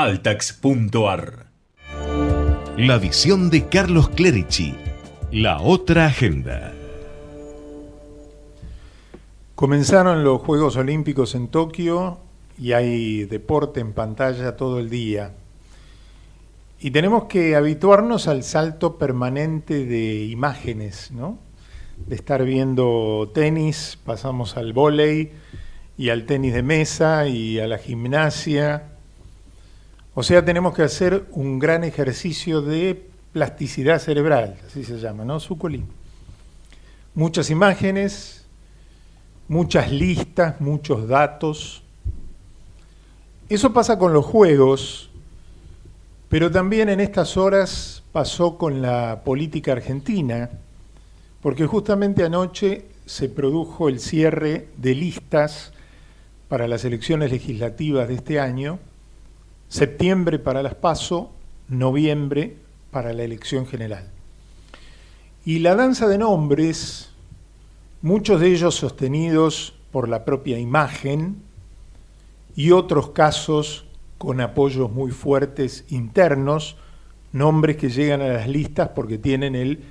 altax.ar. La visión de Carlos Clerici. La otra agenda. Comenzaron los Juegos Olímpicos en Tokio y hay deporte en pantalla todo el día. Y tenemos que habituarnos al salto permanente de imágenes, ¿no? De estar viendo tenis, pasamos al vóley y al tenis de mesa y a la gimnasia. O sea, tenemos que hacer un gran ejercicio de plasticidad cerebral, así se llama, ¿no? Sucoli. Muchas imágenes, muchas listas, muchos datos. Eso pasa con los juegos, pero también en estas horas pasó con la política argentina, porque justamente anoche se produjo el cierre de listas para las elecciones legislativas de este año, septiembre para las PASO, noviembre para la elección general. Y la danza de nombres, muchos de ellos sostenidos por la propia imagen y otros casos con apoyos muy fuertes internos, nombres que llegan a las listas porque tienen el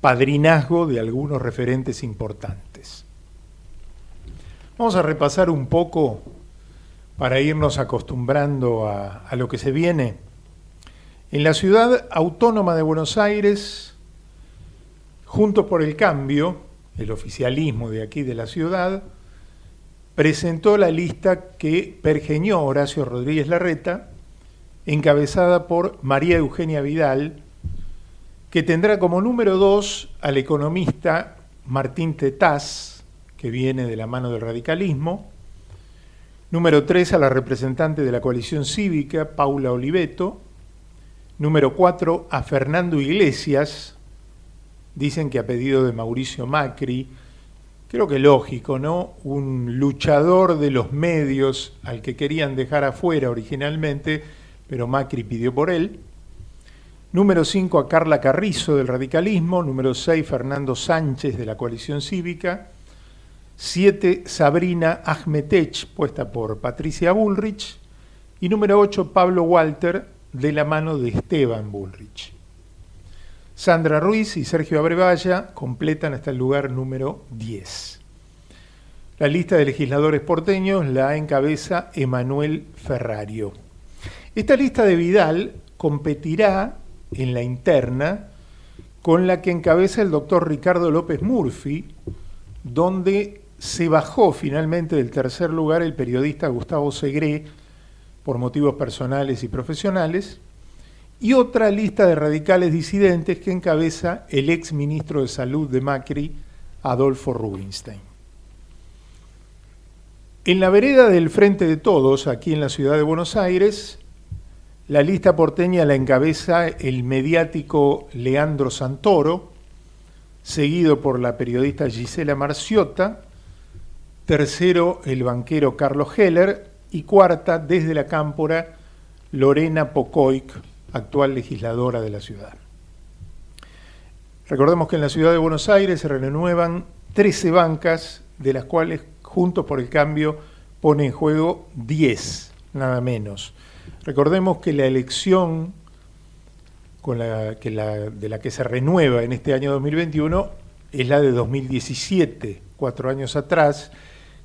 padrinazgo de algunos referentes importantes. Vamos a repasar un poco para irnos acostumbrando a, lo que se viene. En la ciudad autónoma de Buenos Aires, Juntos por el Cambio, el oficialismo de aquí de la ciudad, presentó la lista que pergeñó Horacio Rodríguez Larreta, encabezada por María Eugenia Vidal, que tendrá como número dos al economista Martín Tetaz, que viene de la mano del radicalismo. Número 3 a la representante de la coalición cívica, Paula Oliveto. Número 4 a Fernando Iglesias, dicen que a pedido de Mauricio Macri, creo que lógico, ¿no? Un luchador de los medios al que querían dejar afuera originalmente, pero Macri pidió por él. Número 5 a Carla Carrizo del radicalismo, número 6 Fernando Sánchez de la coalición cívica, 7 Sabrina Ahmetech, puesta por Patricia Bullrich, y número 8 Pablo Walter, de la mano de Esteban Bullrich. Sandra Ruiz y Sergio Abrevaya completan hasta el lugar número 10. La lista de legisladores porteños la encabeza Emanuel Ferrario. Esta lista de Vidal competirá en la interna con la que encabeza el doctor Ricardo López Murphy, donde se bajó finalmente del tercer lugar el periodista Gustavo Segré por motivos personales y profesionales, y otra lista de radicales disidentes que encabeza el ex ministro de Salud de Macri, Adolfo Rubinstein. En la vereda del Frente de Todos, aquí en la ciudad de Buenos Aires, la lista porteña la encabeza el mediático Leandro Santoro, seguido por la periodista Gisela Marciota, tercero el banquero Carlos Heller y cuarta desde la cámpora Lorena Pocoic, actual legisladora de la ciudad. Recordemos que en la ciudad de Buenos Aires se renuevan 13 bancas, de las cuales Juntos por el Cambio pone en juego 10, nada menos. Recordemos que la elección con la, que la, de la que se renueva en este año 2021 es la de 2017, cuatro años atrás,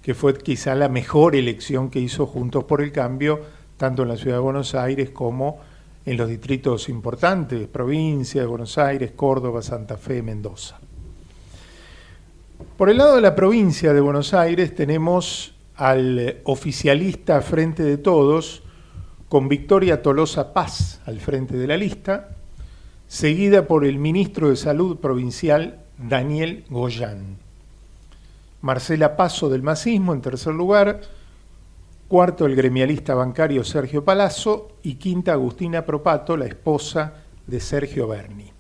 que fue quizá la mejor elección que hizo Juntos por el Cambio, tanto en la ciudad de Buenos Aires como en los distritos importantes, provincia de Buenos Aires, Córdoba, Santa Fe, Mendoza. Por el lado de la provincia de Buenos Aires tenemos al oficialista Frente de Todos, con Victoria Tolosa Paz al frente de la lista, seguida por el ministro de Salud provincial Daniel Goyán. Marcela Paso del Masismo en tercer lugar, cuarto el gremialista bancario Sergio Palazzo y quinta Agustina Propato, la esposa de Sergio Berni.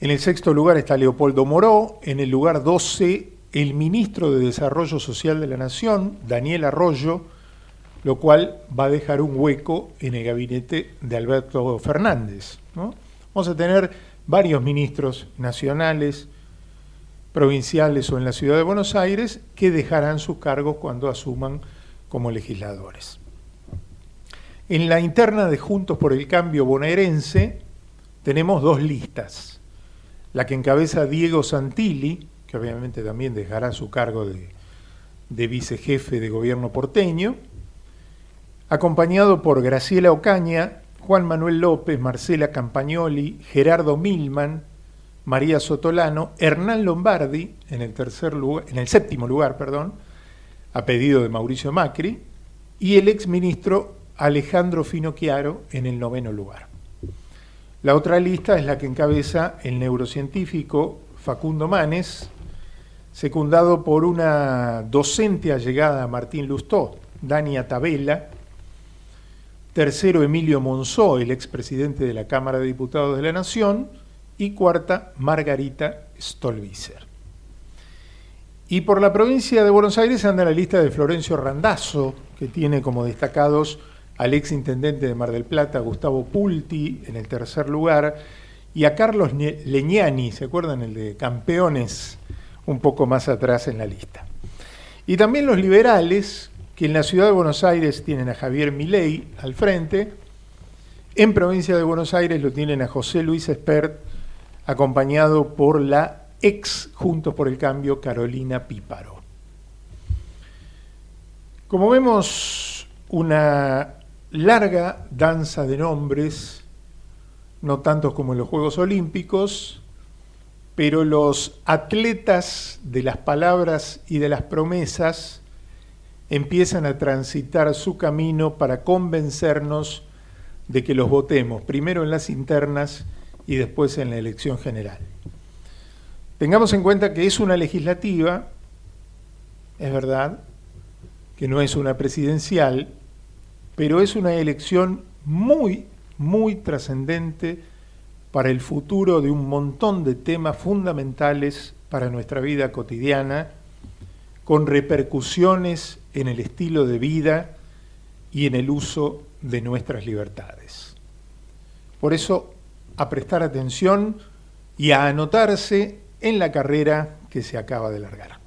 En el sexto lugar está Leopoldo Moró, en el lugar 12 el ministro de Desarrollo Social de la Nación, Daniel Arroyo, lo cual va a dejar un hueco en el gabinete de Alberto Fernández. Vamos a tener varios ministros nacionales, provinciales o en la ciudad de Buenos Aires que dejarán sus cargos cuando asuman como legisladores. En la interna de Juntos por el Cambio bonaerense tenemos dos listas. La que encabeza Diego Santilli, que obviamente también dejará su cargo de, de vicejefe de gobierno porteño, acompañado por Graciela Ocaña, Juan Manuel López, Marcela Campagnoli, Gerardo Milman, María Sotolano, Hernán Lombardi en el tercer lugar, en el séptimo lugar, perdón, a pedido de Mauricio Macri, y el exministro Alejandro Finocchiaro en el noveno lugar. La otra lista es la que encabeza el neurocientífico Facundo Manes, secundado por una docente allegada a Martín Lustó, Dania Tabela, tercero Emilio Monzó, el expresidente de la Cámara de Diputados de la Nación, y cuarta Margarita Stolbizer. Y por la provincia de Buenos Aires anda la lista de Florencio Randazzo, que tiene como destacados al ex intendente de Mar del Plata, Gustavo Pulti, en el tercer lugar, y a Carlos Leñani, ¿se acuerdan? El de Campeones, un poco más atrás en la lista. Y también los liberales, que en la ciudad de Buenos Aires tienen a Javier Milei al frente, en provincia de Buenos Aires lo tienen a José Luis Espert, acompañado por la ex Juntos por el Cambio, Carolina Píparo. Como vemos, una larga danza de nombres, no tantos como en los Juegos Olímpicos, pero los atletas de las palabras y de las promesas empiezan a transitar su camino para convencernos de que los votemos, primero en las internas y después en la elección general. Tengamos en cuenta que es una legislativa, es verdad, que no es una presidencial, pero es una elección muy, muy trascendente para el futuro de un montón de temas fundamentales para nuestra vida cotidiana, con repercusiones en el estilo de vida y en el uso de nuestras libertades. Por eso, a prestar atención y a anotarse en la carrera que se acaba de largar.